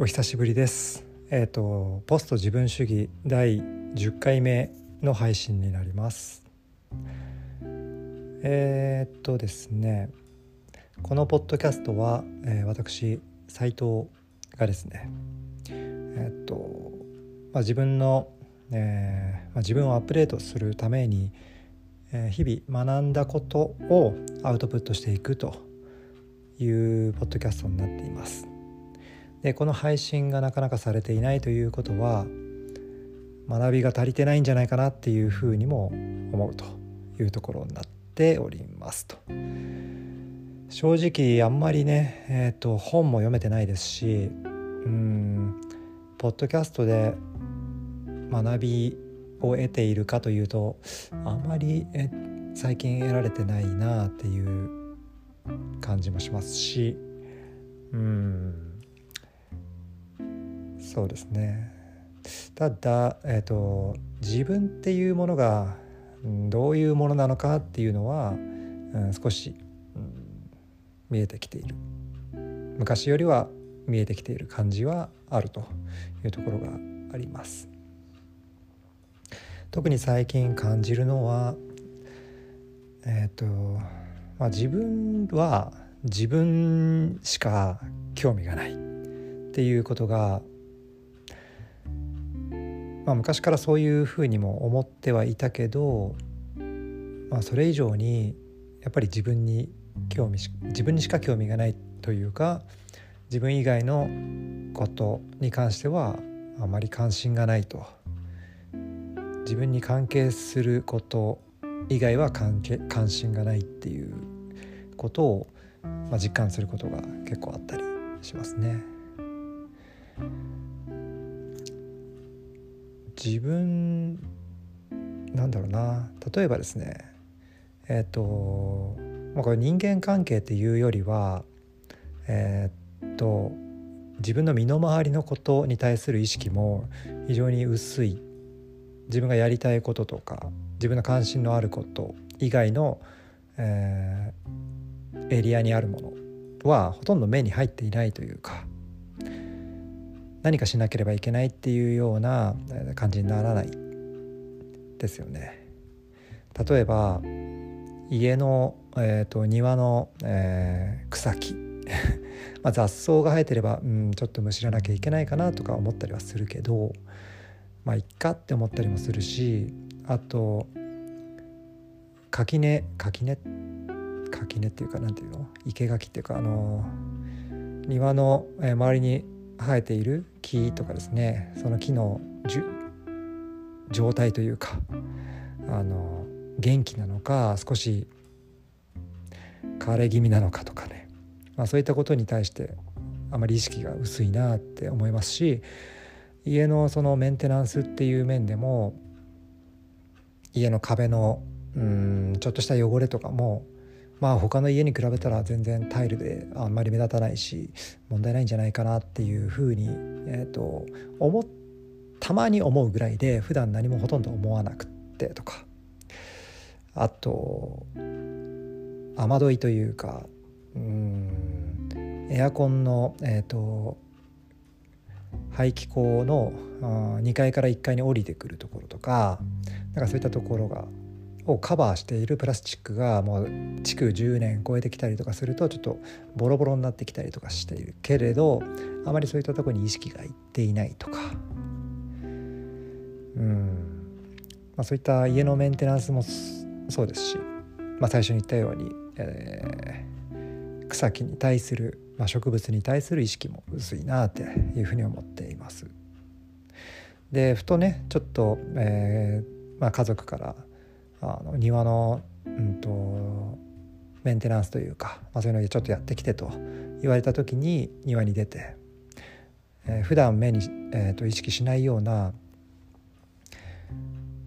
お久しぶりですえっ、ー、とポスト自分主義第10回目の配信になりますえっ、ー、とですねこのポッドキャストは、えー、私斉藤がですねえっ、と、まあ、自分の、えまあ、自分をアップデートするために、え日々学んだことをアウトプットしていくというポッドキャストになっています。でこの配信がなかなかされていないということは学びが足りてないんじゃないかなっていうふうにも思うというところになっておりますと。正直あんまりね、えーと、本も読めてないですしうんポッドキャストで学びを得ているかというとあんまりえ最近得られてないなっていう感じもしますしうんそうですね。ただ、えーと、自分っていうものがどういうものなのかっていうのは、うん、少し、うん、見えてきている。昔よりは見えてきている感じはあるというところがあります。特に最近感じるのはえっ、ー、とまあ自分は自分しか興味がないっていうことがまあ、昔からそういうふうにも思ってはいたけど、まあ、それ以上にやっぱり自分に興味自分にしか興味がないというか自分以外のことに関してはあまり関心がないと自分に関係すること以外は関係関心がないっていうことを、まあ、実感することが結構あったりしますね。自分なんだろうな。例えばですねえっ、ー、と、まあ、これ人間関係っていうよりはえっ、と自分の身の回りのことに対する意識も非常に薄い。自分がやりたいこととか自分の関心のあること以外の、えー、エリアにあるものはほとんど目に入っていないというか何かしなければいけないっていうような感じにならない。ですよね。例えば家の、えーと、庭の、えー、草木。まあ雑草が生えてれば、うん、ちょっとむしらなきゃいけないかなとか思ったりはするけどまあいっかって思ったりもするしあと垣根垣根垣根っていうかなんていうの？生垣っていうかあの庭のえ周りに生えている木とかですねその木の状態というかあの元気なのか少し枯れ気味なのかとかね、まあ、そういったことに対してあまり意識が薄いなって思いますし家のそのメンテナンスっていう面でも家の壁のうんちょっとした汚れとかもまあ他の家に比べたら全然タイルであんまり目立たないし問題ないんじゃないかなっていうふうに、えーと、思たまに思うぐらいで普段何もほとんど思わなくってとか。あと雨どいというかうんエアコンの、えーと、排気口の2階から1階に降りてくるところとかなんかそういったところがをカバーしているプラスチックがもう築10年超えてきたりとかするとちょっとボロボロになってきたりとかしているけれどあまりそういったとこに意識がいっていないとかうん、まあ、そういった家のメンテナンスもそうですし、まあ、最初に言ったように、えー、草木に対する、まあ、植物に対する意識も薄いなっていうふうに思っています。でふとねちょっと、えーまあ、家族からあの庭の、うんと、メンテナンスというか、まあ、そういうのでちょっとやってきてと言われた時に庭に出て、えー、普段目に、えー、と意識しないような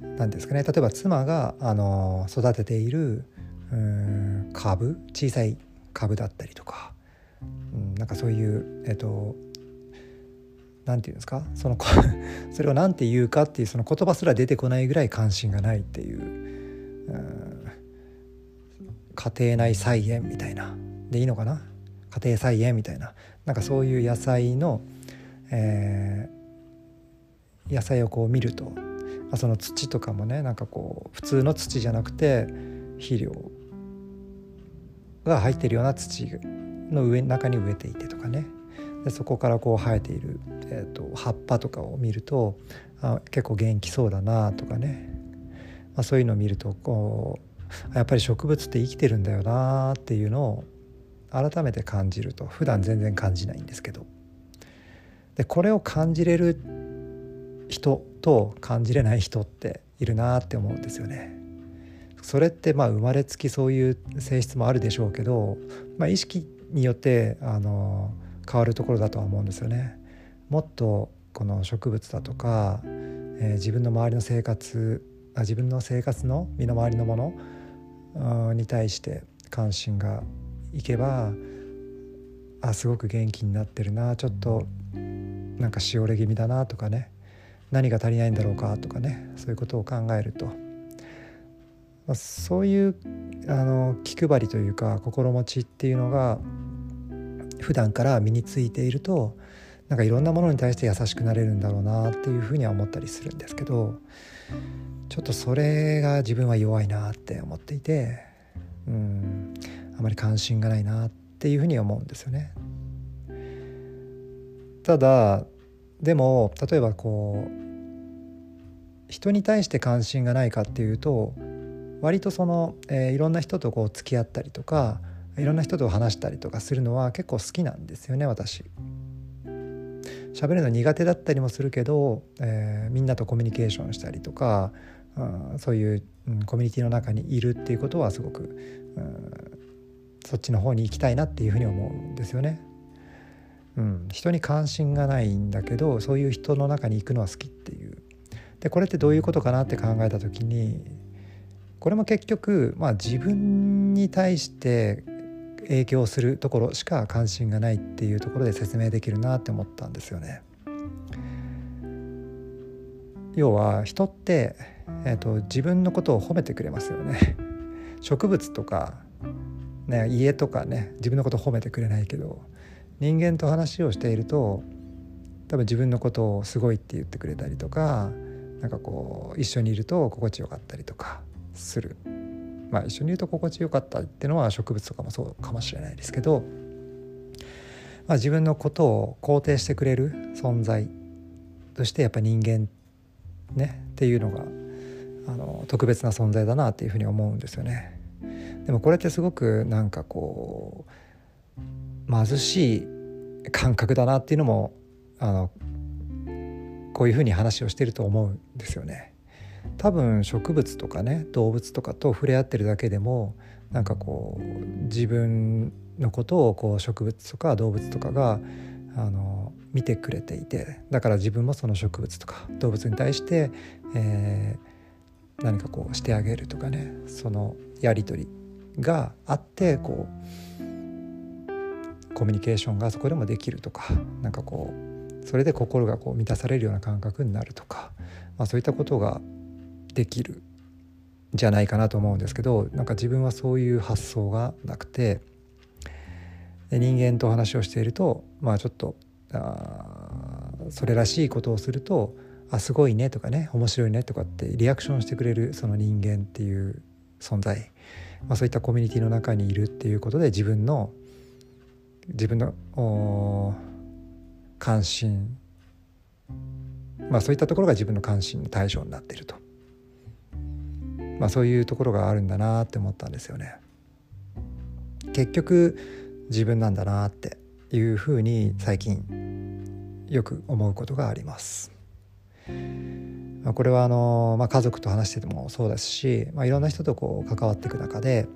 何ですかね例えば妻が、あの育てているうん株小さい株だったりとか、うん、なんかそういう、えっ、ー、と何て言うんですかその それを何て言うかっていうその言葉すら出てこないぐらい関心がないっていう家庭内菜園みたいな。でいいのかな？家庭菜園みたいな。なんかそういう野菜の、えー、野菜をこう見ると、あ、その土とかもねなんかこう普通の土じゃなくて肥料が入ってるような土の上中に植えていてとかね。でそこからこう生えている、えーと、葉っぱとかを見るとあ結構元気そうだなとかね、まあ、そういうのを見るとこうやっぱり植物って生きてるんだよなっていうのを改めて感じると普段全然感じないんですけどでこれを感じれる人と感じれない人っているなって思うんですよね。それってまあ生まれつきそういう性質もあるでしょうけど、まあ、意識によってあの変わるところだとは思うんですよね。もっとこの植物だとか、えー、自分の周りの生活自分の生活の身の回りのものに対して関心がいけばあすごく元気になってるなちょっとなんかしおれ気味だなとかね何が足りないんだろうかとかねそういうことを考えると、まあ、そういうあの気配りというか心持ちっていうのが普段から身についているとなんかいろんなものに対して優しくなれるんだろうなっていうふうには思ったりするんですけどちょっとそれが自分は弱いなって思っていてうんあまり関心がないなっていうふうに思うんですよね。ただでも例えばこう人に対して関心がないかっていうと割とその、えー、いろんな人とこう付き合ったりとかいろんな人と話したりとかするのは結構好きなんですよね私。喋るの苦手だったりもするけど、えー、みんなとコミュニケーションしたりとか、うん、そういう、うん、コミュニティの中にいるっていうことはすごく、うん、そっちの方に行きたいなっていうふうに思うんですよね。うん、人に関心がないんだけどそういう人の中に行くのは好きっていうでこれってどういうことかなって考えた時にこれも結局、まあ、自分に対して影響するところしか関心がないっていうところで説明できるなって思ったんですよね。要は人って、えーと、自分のことを褒めてくれますよね。植物とか、ね、家とかね自分のことを褒めてくれないけど人間と話をしていると多分自分のことをすごいって言ってくれたりとかなんかこう一緒にいると心地よかったりとかするまあ一緒にいると心地よかったっていうのは植物とかもそうかもしれないですけど、まあ、自分のことを肯定してくれる存在としてやっぱ人間ねっていうのがあの特別な存在だなっていうふうに思うんですよね。でもこれってすごくなんかこう貧しい感覚だなっていうのもあのこういうふうに話をしてると思うんですよね。多分植物とかね動物とかと触れ合ってるだけでもなんかこう自分のことをこう植物とか動物とかがあの見てくれていてだから自分もその植物とか動物に対して、えー、何かこうしてあげるとかねそのやり取りがあってこうコミュニケーションがそこでもできるとかなんかこうそれで心がこう満たされるような感覚になるとか、まあ、そういったことができるじゃないかなと思うんですけどなんか自分はそういう発想がなくて人間と話をしているとまあちょっとあそれらしいことをすると「あすごいね」とかね「面白いね」とかってリアクションしてくれるその人間っていう存在、まあ、そういったコミュニティの中にいるっていうことで自分の自分の関心。まあそういったところが自分の関心の対象になっていると、まあ、そういうところがあるんだなって思ったんですよね。結局自分なんだなっていうふうに最近よく思うことがあります。まあ、これはあの、まあ、家族と話しててもそうですし、まあ、いろんな人とこう関わっていく中で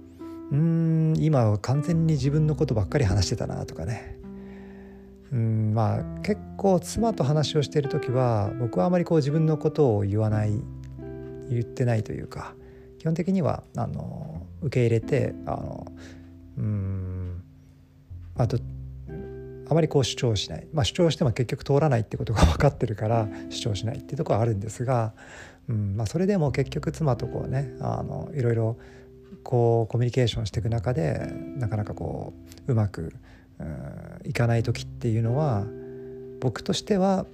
うん今は完全に自分のことばっかり話してたなとかねうんまあ結構妻と話をしている時は僕はあまりこう自分のことを言わない言ってないというか基本的にはあの受け入れてあのうんあとあまりこう主張しない、まあ、主張しても結局通らないってことが分かってるから主張しないっていうとこはあるんですが、うんまあ、それでも結局妻とこうねあのいろいろこうコミュニケーションしていく中でなかなかこううまくいかない時っていうのは僕としては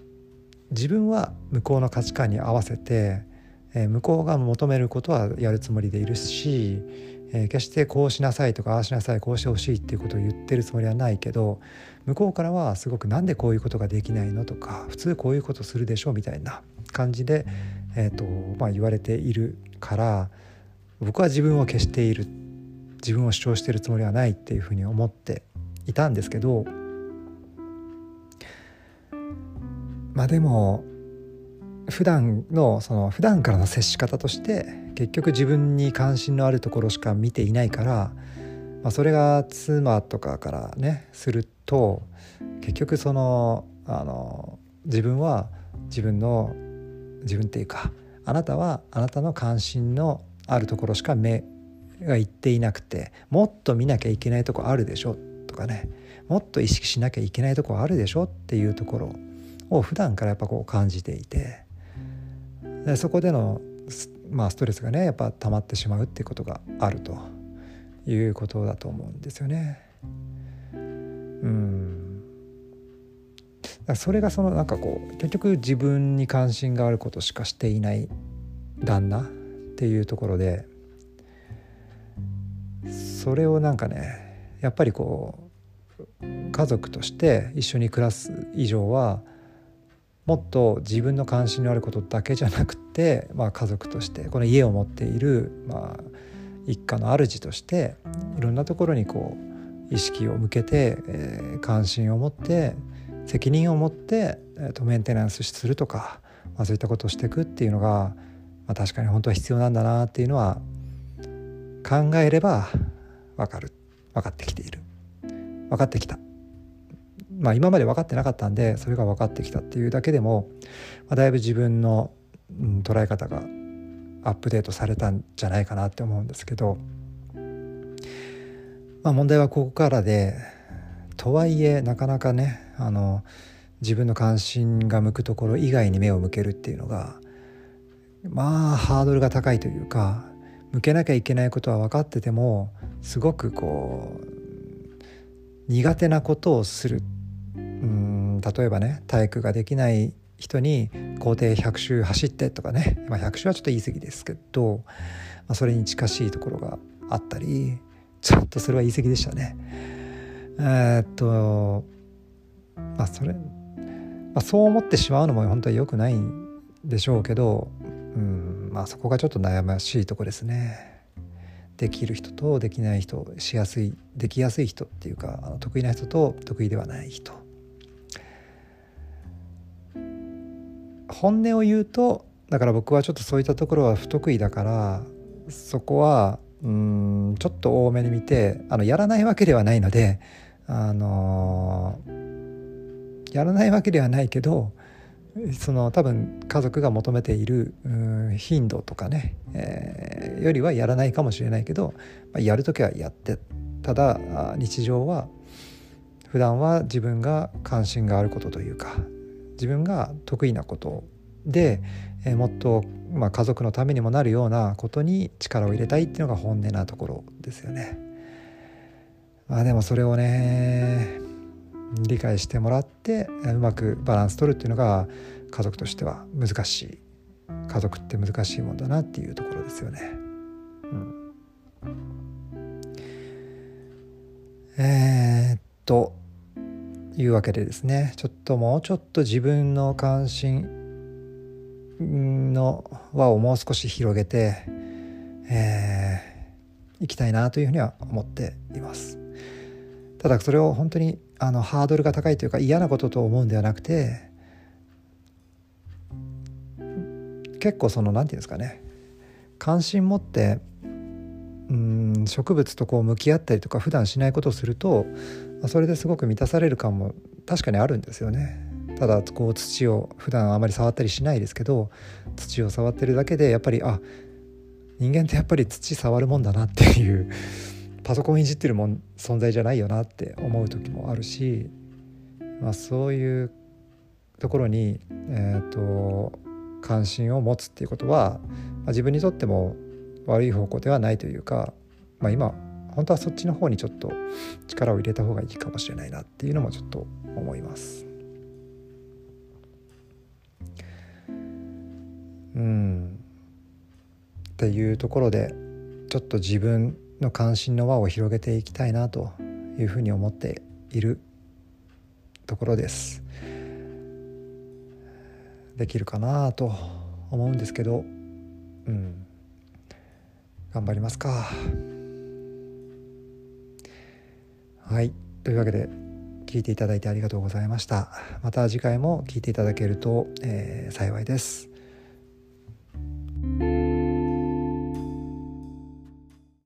自分は向こうの価値観に合わせて、えー、向こうが求めることはやるつもりでいるし、えー、決してこうしなさいとかああしなさいこうしてほしいっていうことを言ってるつもりはないけど向こうからはすごくなんでこういうことができないのとか普通こういうことするでしょみたいな感じで、えーとまあ、言われているから僕は自分を消している。自分を主張しているつもりはないっていうふうに思っていたんですけどまあでも普段のその普段からの接し方として結局自分に関心のあるところしか見ていないから、まあ、それが妻とかからねすると結局そのあの自分は自分の自分っていうかあなたはあなたの関心のあるところしか目がいっていなくてもっと見なきゃいけないとこあるでしょとかねもっと意識しなきゃいけないとこあるでしょっていうところを普段からやっぱこう感じていてでそこでの、まあ、ストレスがねやっぱ溜まってしまうっていうことがあるということだと思うんですよね。うんそれがそのなんかこう結局自分に関心があることしかしていない旦那っていうところでそれをなんかねやっぱりこう家族として一緒に暮らす以上はもっと自分の関心のあることだけじゃなくて、まあ、家族としてこの家を持っている、まあ、一家の主としていろんなところにこう意識を向けて、えー、関心を持って責任を持って、えーと、メンテナンスするとか、まあ、そういったことをしていくっていうのが、まあ、確かに本当は必要なんだなっていうのは考えれば分かる。分かってきている。分かってきた。まあ、今まで分かってなかったんでそれが分かってきたっていうだけでも、まあ、だいぶ自分の、うん、捉え方がアップデートされたんじゃないかなって思うんですけど、まあ、問題はここからでとはいえなかなかねあの自分の関心が向くところ以外に目を向けるっていうのがまあハードルが高いというか向けなきゃいけないことは分かっててもすごくこう苦手なことをするうん例えばね体育ができない人に校庭100周走ってとかね、まあ、100周はちょっと言い過ぎですけど、まあ、それに近しいところがあったりちょっとそれは言い過ぎでしたね。えー、っとまあそれ、まあ、そう思ってしまうのも本当は良くないんでしょうけど、うんまあ、そこがちょっと悩ましいとこですね。できる人とできない人しやすいできやすい人っていうかあの得意な人と得意ではない人本音を言うとだから僕はちょっとそういったところは不得意だからそこはうんちょっと多めに見てあのやらないわけではないのであのやらないわけではないけどその多分家族が求めている頻度とかね、えー、よりはやらないかもしれないけど、まあ、やる時はやってただ日常は普段は自分が関心があることというか自分が得意なことで、え、もっと、まあ、家族のためにもなるようなことに力を入れたいっていうのが本音なところですよね。まあでもそれをね理解してもらってうまくバランス取るっていうのが家族としては難しい家族って難しいもんだなっていうところですよね。うん、えー、っというわけでですねちょっともうちょっと自分の関心の輪をもう少し広げて、えー、いきたいなというふうには思っています。ただそれを本当にあのハードルが高いというか嫌なことと思うんではなくて結構その何て言うんですかね関心持ってうん植物とこう向き合ったりとか普段しないことをするとそれですごく満たされる感も確かにあるんですよね。ただこう土を普段あまり触ったりしないですけど土を触ってるだけでやっぱりあ人間ってやっぱり土触るもんだなっていうパソコンいじってるもん存在じゃないよなって思う時もあるし、まあ、そういうところに、えーと、関心を持つっていうことは、まあ、自分にとっても悪い方向ではないというか、まあ、今本当はそっちの方にちょっと力を入れた方がいいかもしれないなっていうのもちょっと思います。うん。っていうところでちょっと自分の関心の輪を広げていきたいなというふうに思っているところです。できるかなと思うんですけどうん。頑張りますか。はい。というわけで聞いていただいてありがとうございました。また次回も聞いていただけると、えー、幸いです。